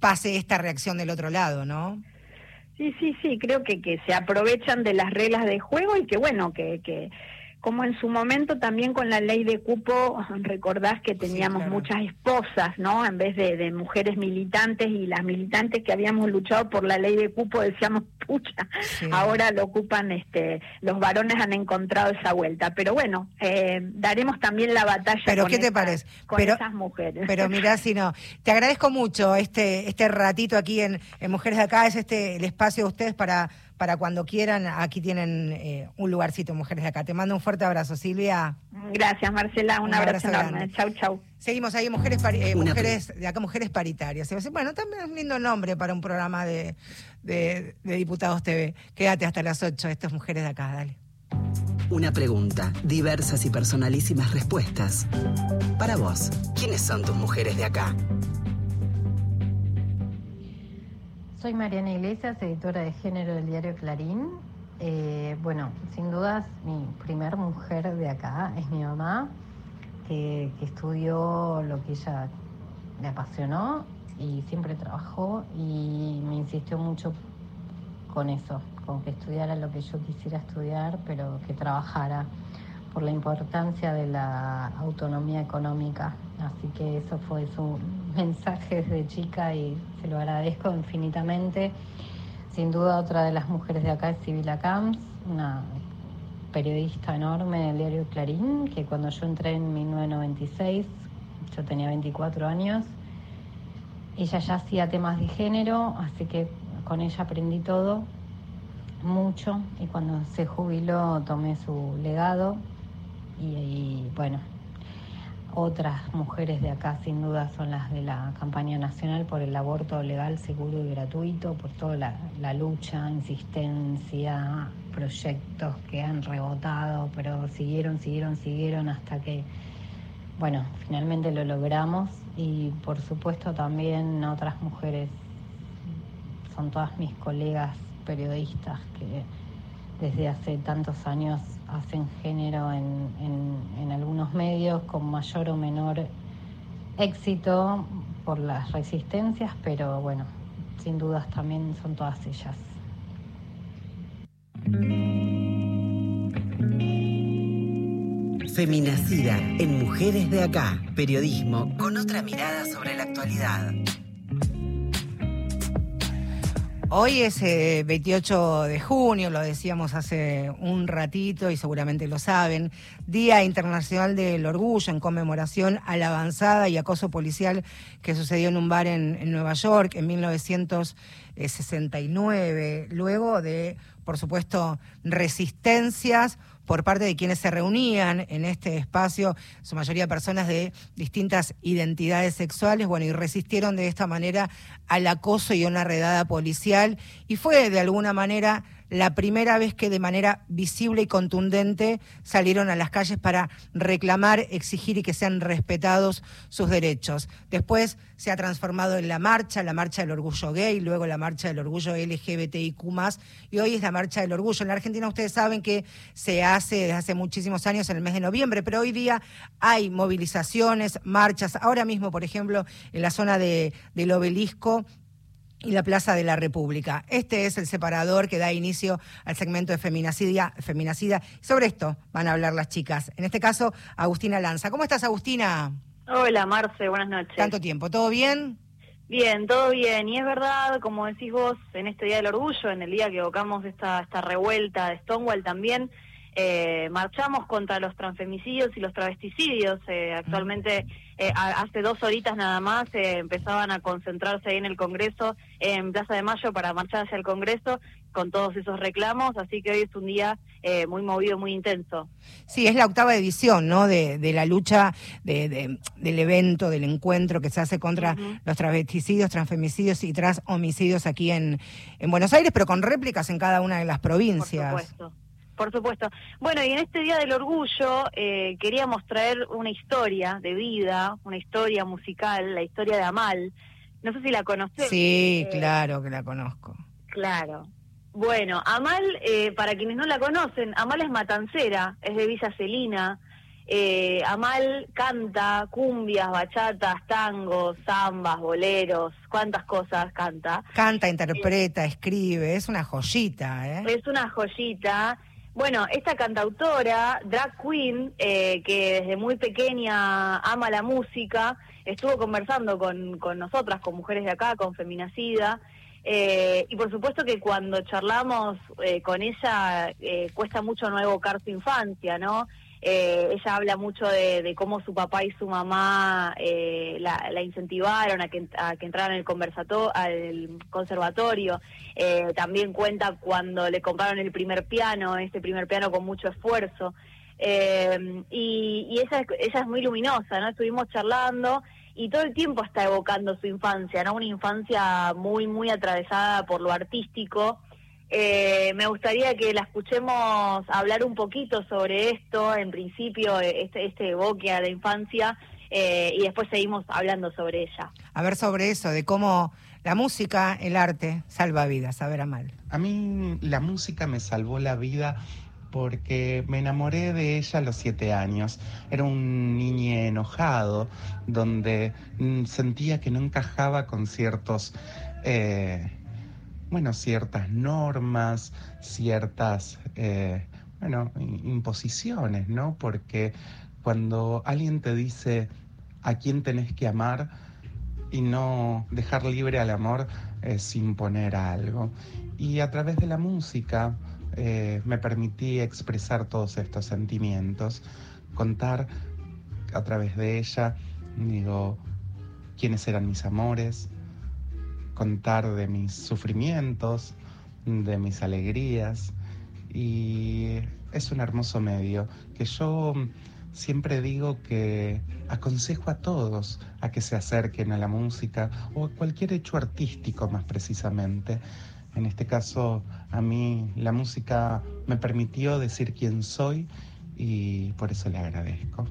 pase esta reacción del otro lado, no? Sí, sí, sí, creo que, que se aprovechan de las reglas de juego y que bueno, que, que como en su momento también con la ley de cupo, recordás que teníamos claro. muchas esposas, ¿no? En vez de, de mujeres militantes y las militantes que habíamos luchado por la ley de cupo decíamos, pucha, Sí. ahora lo ocupan, este, los varones han encontrado esa vuelta. Pero bueno, eh, daremos también la batalla Pero, con, ¿qué te esas- parece? con Pero- esas mujeres. Pero mirá si no. Te agradezco mucho este, este ratito aquí en, en Mujeres de Acá. Es este el espacio de ustedes para, para cuando quieran. Aquí tienen eh, un lugarcito, Mujeres de Acá. Te mando un fuerte abrazo, Silvia. Gracias, Marcela, un, Un abrazo, abrazo enorme. grande. Chau, chau. Seguimos ahí, Mujeres, pari- eh, mujeres de Acá, Mujeres Paritarias. Bueno, también es un lindo nombre para un programa de, de, de Diputados TV. Quédate hasta las 8. Esto es Mujeres de Acá, dale. Una pregunta, diversas y personalísimas respuestas. Para vos, ¿quiénes son tus mujeres de acá? Soy Mariana Iglesias, editora de género del diario Clarín. Eh, bueno, sin dudas, mi primer mujer de acá es mi mamá, que, que estudió lo que ella le apasionó y siempre trabajó y me insistió mucho con eso, con que estudiara lo que yo quisiera estudiar, pero que trabajara por la importancia de la autonomía económica. Así que eso fue su mensaje desde chica y se lo agradezco infinitamente. Sin duda otra de las mujeres de acá es Sibila Camps, una periodista enorme del diario Clarín, que cuando yo entré en 1996, yo tenía 24 años, ella ya hacía temas de género, así que con ella aprendí todo, mucho, y cuando se jubiló tomé su legado y, bueno, otras mujeres de acá sin duda son las de la campaña nacional por el aborto legal, seguro y gratuito, por toda la lucha, insistencia, proyectos que han rebotado, pero siguieron, siguieron, siguieron hasta que, bueno, finalmente lo logramos. Y por supuesto también otras mujeres, son todas mis colegas periodistas que desde hace tantos años hacen género en, en, algunos medios con mayor o menor éxito por las resistencias, pero bueno, sin dudas también son todas ellas. Feminacida en Mujeres de Acá, periodismo con otra mirada sobre la actualidad. Hoy es eh, 28 de junio, lo decíamos hace un ratito y seguramente lo saben, Día Internacional del Orgullo en conmemoración a la avanzada y acoso policial que sucedió en un bar en, en Nueva York en 1969, luego de, por supuesto, resistencias por parte de quienes se reunían en este espacio, su mayoría personas de distintas identidades sexuales, bueno, y resistieron de esta manera al acoso y a una redada policial, y fue de alguna manera la primera vez que de manera visible y contundente salieron a las calles para reclamar, exigir y que sean respetados sus derechos. Después se ha transformado en la marcha, la marcha del orgullo gay, luego la marcha del orgullo LGBTIQ+, y hoy es la marcha del orgullo. En la Argentina ustedes saben que se hace desde hace muchísimos años en el mes de noviembre, pero hoy día hay movilizaciones, marchas. Ahora mismo, por ejemplo, en la zona de, del obelisco y la Plaza de la República. Este es el separador que da inicio al segmento de Feminacida. Feminacida. Sobre esto van a hablar las chicas. En este caso, Agustina Lanza. ¿Cómo estás, Agustina? Hola, Marce, buenas noches. Tanto tiempo. ¿Todo bien? Bien, todo bien. Y es verdad, como decís vos, en este Día del Orgullo, en el día que evocamos esta, esta revuelta de Stonewall también, eh, marchamos contra los transfemicidios y los travesticidios. Eh, actualmente, eh, hace dos horitas nada más, empezaban a concentrarse ahí en el Congreso, en Plaza de Mayo, para marchar hacia el Congreso con todos esos reclamos, así que hoy es un día muy movido, muy intenso. Sí, es la octava edición, ¿no? De, la lucha de, del evento, del encuentro que se hace contra los travesticidios, transfemicidios y transhomicidios aquí en, en Buenos Aires, pero con réplicas en cada una de las provincias. Por supuesto. Por supuesto. Bueno, y en este Día del Orgullo eh, queríamos traer una historia de vida, una historia musical, la historia de Amal. No sé si la conoces. Sí, eh, claro que la conozco. Claro. Bueno, Amal, eh, para quienes no la conocen, Amal es matancera, es de Villa Celina. Amal canta cumbias, bachatas, tangos, zambas, boleros, cuántas cosas canta. Canta, interpreta, escribe, es una joyita, ¿eh? Es una joyita. Bueno, esta cantautora, drag queen, eh, que desde muy pequeña ama la música, estuvo conversando con, con nosotras, con mujeres de acá, con Feminacida, eh, y por supuesto que cuando charlamos eh, con ella cuesta mucho no evocar su infancia, ¿no? Eh, ella habla mucho de, cómo su papá y su mamá eh, la, incentivaron a que, a que entrara en el conversato al conservatorio. Eh, también cuenta cuando le compraron el primer piano, este primer piano con mucho esfuerzo. y, y ella, ella es muy luminosa, ¿no? Estuvimos charlando y todo el tiempo está evocando su infancia, ¿no? Una infancia muy, muy atravesada por lo artístico eh, me gustaría que la escuchemos hablar un poquito sobre esto, en principio, este, este evoque a la infancia, eh, y después seguimos hablando sobre ella. A ver sobre eso, de cómo la música, el arte, salva vidas. A ver, Amal. A mí la música me salvó la vida porque me enamoré de ella a los siete años. Era un niño enojado, donde mm, sentía que no encajaba con ciertos... Eh, bueno, ciertas normas, ciertas, eh, bueno, imposiciones, ¿no? Porque cuando alguien te dice a quién tenés que amar y no dejar libre al amor es imponer algo. Y a través de la música eh, me permití expresar todos estos sentimientos, contar a través de ella, digo, quiénes eran mis amores, contar de mis sufrimientos, de mis alegrías y es un hermoso medio que yo siempre digo que aconsejo a todos a que se acerquen a la música o a cualquier hecho artístico más precisamente. En este caso, a mí la música me permitió decir quién soy y por eso le agradezco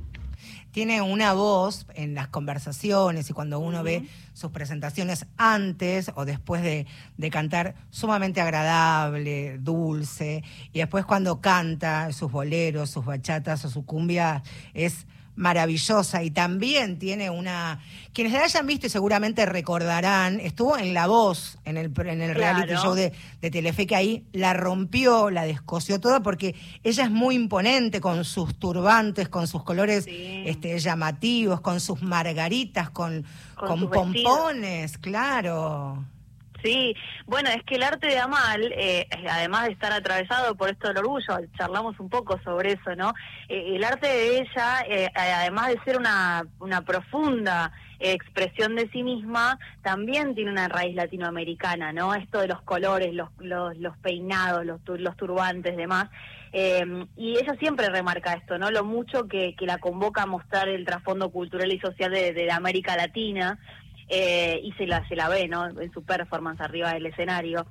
tiene una voz en las conversaciones y cuando uno ve sus presentaciones antes o después de, de, cantar sumamente agradable, dulce, y después cuando canta sus boleros, sus bachatas o su cumbia es maravillosa y también tiene una... Quienes la hayan visto y seguramente recordarán, estuvo en La Voz, en el, en el reality show de, de Telefe, que ahí la rompió, la descoció toda, porque ella es muy imponente con sus turbantes, con sus colores este, llamativos, con sus margaritas, con, con, pompones, claro. Sí, bueno, es que el arte de Amal, eh, además de estar atravesado por esto del orgullo, charlamos un poco sobre eso, ¿no? Eh, el arte de ella, eh, además de ser una, una profunda expresión de sí misma, también tiene una raíz latinoamericana, ¿no? Esto de los colores, los, los, los peinados, los, los turbantes, demás. y ella siempre remarca esto, ¿no? Lo mucho que, que la convoca a mostrar el trasfondo cultural y social de, de América Latina, eh, y se la, se la ve ¿no? en su performance arriba del escenario.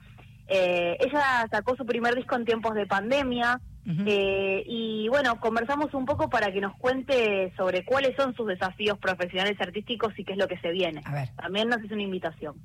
Eh, ella sacó su primer disco en tiempos de pandemia eh, y bueno, conversamos un poco para que nos cuente sobre cuáles son sus desafíos profesionales artísticos y qué es lo que se viene. También nos hizo una invitación.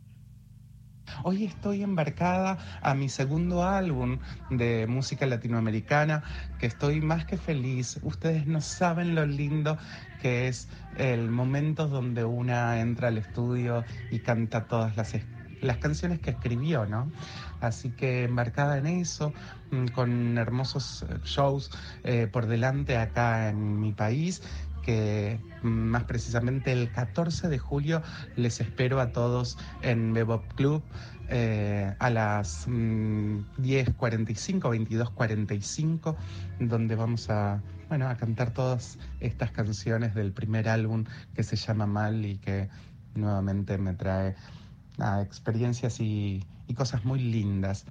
Hoy estoy embarcada a mi segundo álbum de música latinoamericana, que estoy más que feliz. Ustedes no saben lo lindo que es el momento donde una entra al estudio y canta todas las, las canciones que escribió, ¿no? Así que embarcada en eso, mm, con hermosos eh, shows eh, por delante acá en mi país que mm, más precisamente el 14 de julio les espero a todos en Bebop Club eh, a las 10.45, 22.45, donde vamos a, bueno, a cantar todas estas canciones del primer álbum que se llama Mal y que nuevamente me trae experiencias y cosas muy lindas.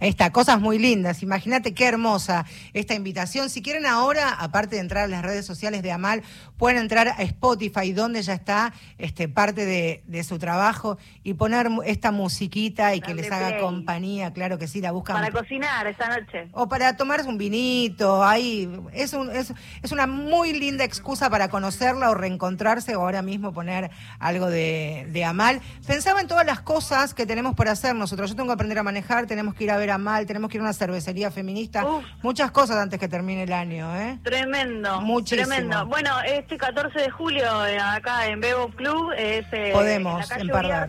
Ahí está, cosas muy lindas. Imagínate qué hermosa esta invitación. Si quieren ahora, aparte de entrar a las redes sociales de Amal, pueden entrar a Spotify, donde ya está este, parte de, su trabajo, y poner esta musiquita y que les haga compañía. Claro que sí, la buscan. Para cocinar esta noche. O para tomarse un vinito. Ahí es, un, es, es una muy linda excusa para conocerla o reencontrarse o ahora mismo poner algo de, de Amal. Pensaba en todas las cosas que tenemos por hacer nosotros. Yo tengo que aprender a manejar, tenemos que ir a ver a Mal, tenemos que ir a una cervecería feminista, muchas cosas antes que termine el año, ¿eh? Tremendo, Muchísimo. tremendo. Bueno, este 14 de julio eh, acá en Bebo Club es eh, Podemos, en, la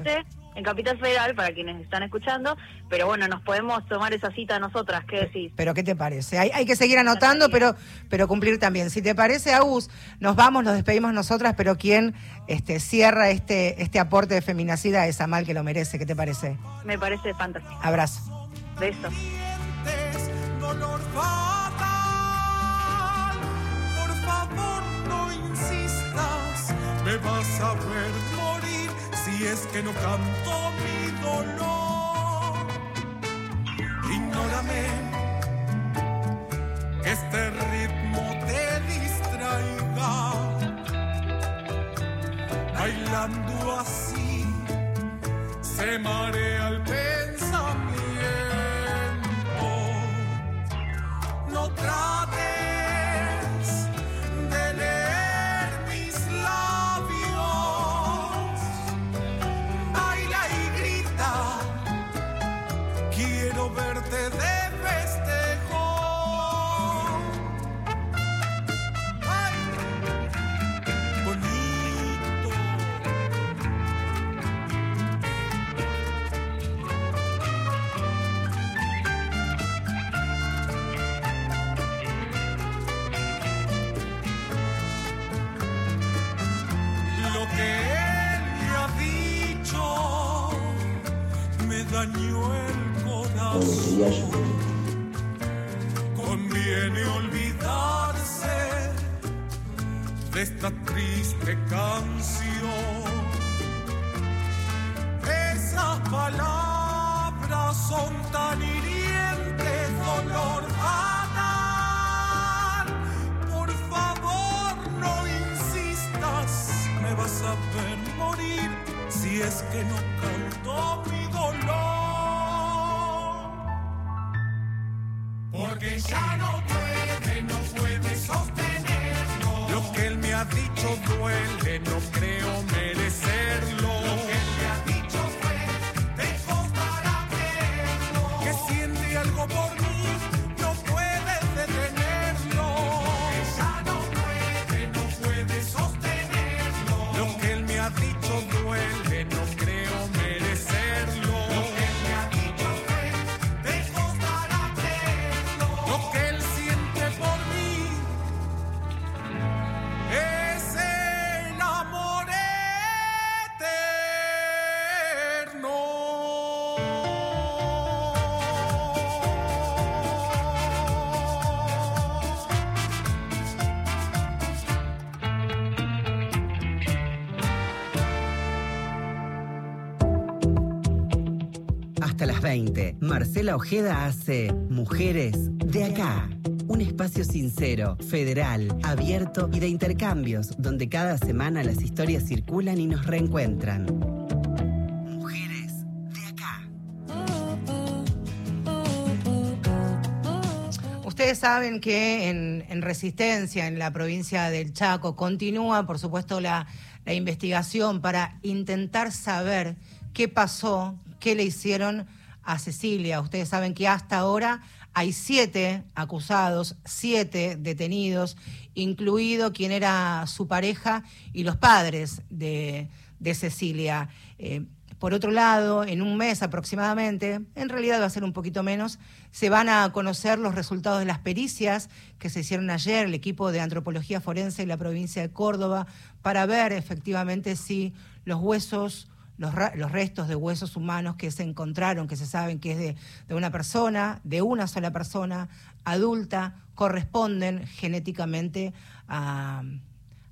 en Capital Federal, para quienes están escuchando, pero bueno, nos podemos tomar esa cita nosotras, ¿qué decís? Pero ¿qué te parece? Hay, hay que seguir anotando, pero, pero cumplir también. Si te parece, Agus, nos vamos, nos despedimos nosotras, pero quien este, cierra este, este aporte de feminacida es Amal, que lo merece, ¿qué te parece? Me parece fantástico. Abrazo. Beso. Dolor fatal. Por favor, no insistas. Me vas a ver morir si es que no canto mi dolor. Ignórame. Este ritmo te distraiga. Bailando así se marea el pensamiento. No dañó el corazón. Conviene olvidarse de esta triste canción. Esas palabras son tan hirientes, dolor. Por favor, no insistas, me vas a ver morir si es que no canto ya no puede, no puede sostenerlo. Lo que él me ha dicho duele, no creo merecerlo. Marcela Ojeda hace Mujeres de acá. Un espacio sincero, federal, abierto y de intercambios, donde cada semana las historias circulan y nos reencuentran. Mujeres de acá. Ustedes saben que en, en Resistencia, en la provincia del Chaco, continúa, por supuesto, la investigación para intentar saber qué pasó, qué le hicieron a Cecilia. Ustedes saben que hasta ahora hay siete acusados, siete detenidos, incluido quien era su pareja y los padres de, de Cecilia. Eh, por otro lado, en un mes aproximadamente, en realidad va a ser un poquito menos, se van a conocer los resultados de las pericias que se hicieron ayer, el equipo de antropología forense de la provincia de Córdoba, para ver efectivamente si los huesos, los, restos de huesos humanos que se encontraron, que se saben que es de, de una persona, de una sola persona, adulta, corresponden genéticamente a,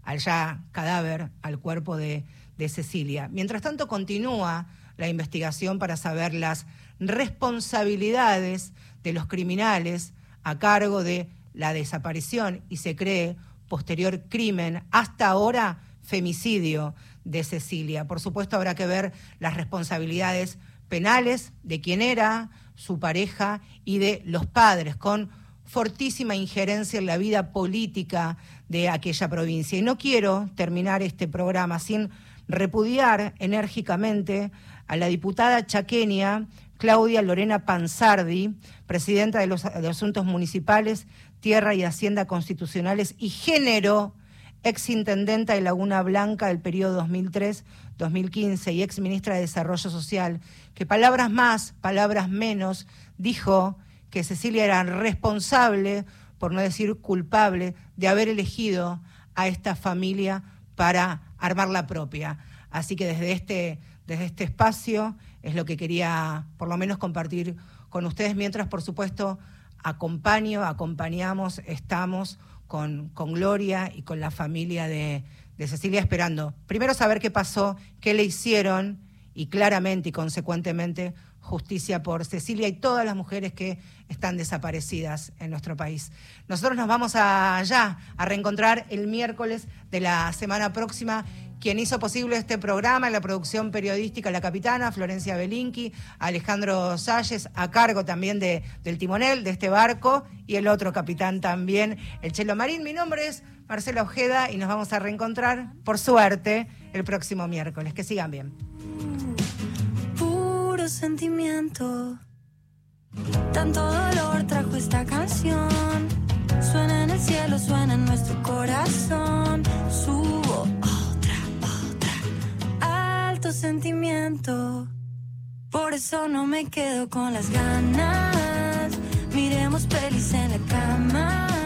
al ya cadáver, al cuerpo de, de Cecilia. Mientras tanto, continúa la investigación para saber las responsabilidades de los criminales a cargo de la desaparición y se cree posterior crimen, hasta ahora femicidio de Cecilia. Por supuesto, habrá que ver las responsabilidades penales de quien era su pareja y de los padres, con fortísima injerencia en la vida política de aquella provincia. Y no quiero terminar este programa sin repudiar enérgicamente a la diputada chaqueña Claudia Lorena Panzardi, presidenta de los, de Asuntos Municipales, Tierra y Hacienda Constitucionales y Género, exintendenta de Laguna Blanca del periodo 2003-2015 y ex ministra de Desarrollo Social, que palabras más, palabras menos, dijo que Cecilia era responsable, por no decir culpable, de haber elegido a esta familia para armar la propia. Así que desde este, desde este espacio es lo que quería por lo menos compartir con ustedes, mientras por supuesto acompaño, acompañamos, estamos con, Gloria y con la familia de, de Cecilia esperando primero saber qué pasó, qué le hicieron y claramente y consecuentemente justicia por Cecilia y todas las mujeres que están desaparecidas en nuestro país. Nosotros nos vamos allá a reencontrar el miércoles de la semana próxima. Quien hizo posible este programa en la producción periodística La Capitana, Florencia Belinqui, Alejandro Salles, a cargo también de, del timonel de este barco, y el otro capitán también, el Chelo Marín. Mi nombre es Marcela Ojeda y nos vamos a reencontrar, por suerte, el próximo miércoles. Que sigan bien. puro sentimiento. Tanto dolor trajo esta canción. Suena en el cielo, suena en nuestro corazón. Subo Alto sentimiento. Por eso no me quedo con las ganas. Miremos pelis en la cama.